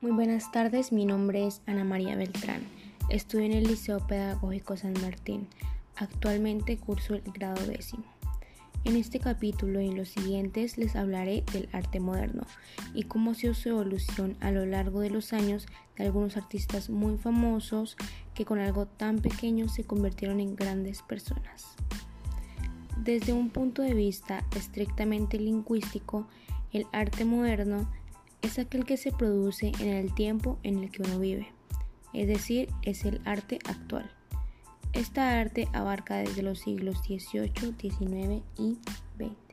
Muy buenas tardes, mi nombre es Ana María Beltrán. Estudio en el Liceo Pedagógico San Martín. Actualmente curso el grado décimo. En este capítulo y en los siguientes les hablaré del arte moderno y cómo se su evolución a lo largo de los años de algunos artistas muy famosos que con algo tan pequeño se convirtieron en grandes personas. Desde un punto de vista estrictamente lingüístico, el arte moderno es aquel que se produce en el tiempo en el que uno vive, es decir, es el arte actual. Esta arte abarca desde los siglos XVIII, XIX y XX.